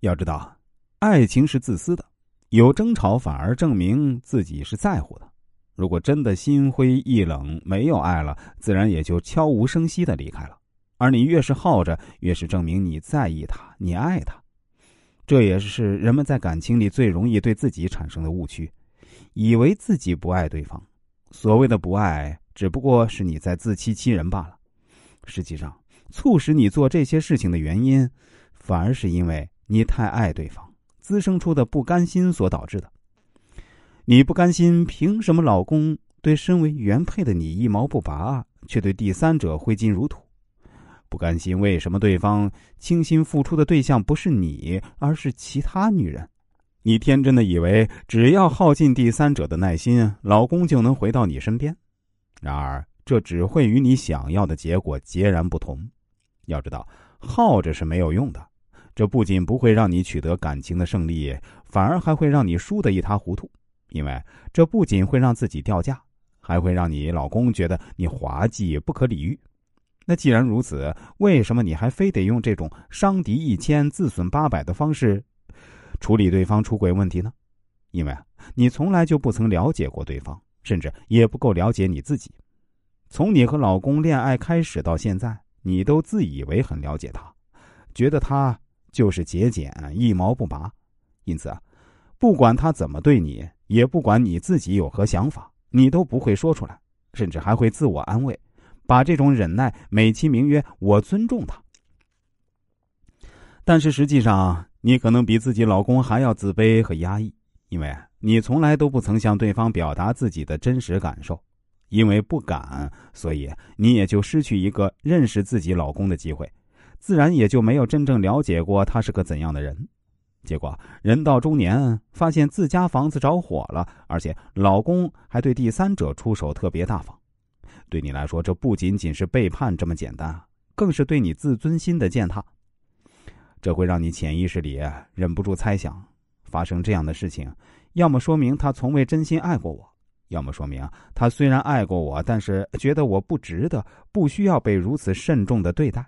要知道，爱情是自私的，有争吵反而证明自己是在乎的。如果真的心灰意冷，没有爱了，自然也就悄无声息的离开了。而你越是耗着，越是证明你在意他，你爱他。这也是人们在感情里最容易对自己产生的误区，以为自己不爱对方。所谓的不爱，只不过是你在自欺欺人罢了。实际上，促使你做这些事情的原因，反而是因为。你太爱对方，滋生出的不甘心所导致的。你不甘心，凭什么老公对身为原配的你一毛不拔，却对第三者挥金如土？不甘心，为什么对方倾心付出的对象不是你，而是其他女人？你天真的以为只要耗尽第三者的耐心，老公就能回到你身边。然而，这只会与你想要的结果截然不同。要知道，耗着是没有用的。这不仅不会让你取得感情的胜利，反而还会让你输得一塌糊涂。因为这不仅会让自己掉价，还会让你老公觉得你滑稽不可理喻。那既然如此，为什么你还非得用这种伤敌一千自损八百的方式处理对方出轨问题呢？因为你从来就不曾了解过对方，甚至也不够了解你自己。从你和老公恋爱开始到现在，你都自以为很了解他，觉得他。就是节俭，一毛不拔，因此啊，不管他怎么对你，也不管你自己有何想法，你都不会说出来，甚至还会自我安慰，把这种忍耐美其名曰“我尊重他”。但是实际上，你可能比自己老公还要自卑和压抑，因为你从来都不曾向对方表达自己的真实感受，因为不敢，所以你也就失去一个认识自己老公的机会。自然也就没有真正了解过他是个怎样的人，结果人到中年，发现自家房子着火了，而且老公还对第三者出手特别大方。对你来说，这不仅仅是背叛这么简单，更是对你自尊心的践踏。这会让你潜意识里忍不住猜想：发生这样的事情，要么说明他从未真心爱过我，要么说明他虽然爱过我，但是觉得我不值得，不需要被如此慎重的对待。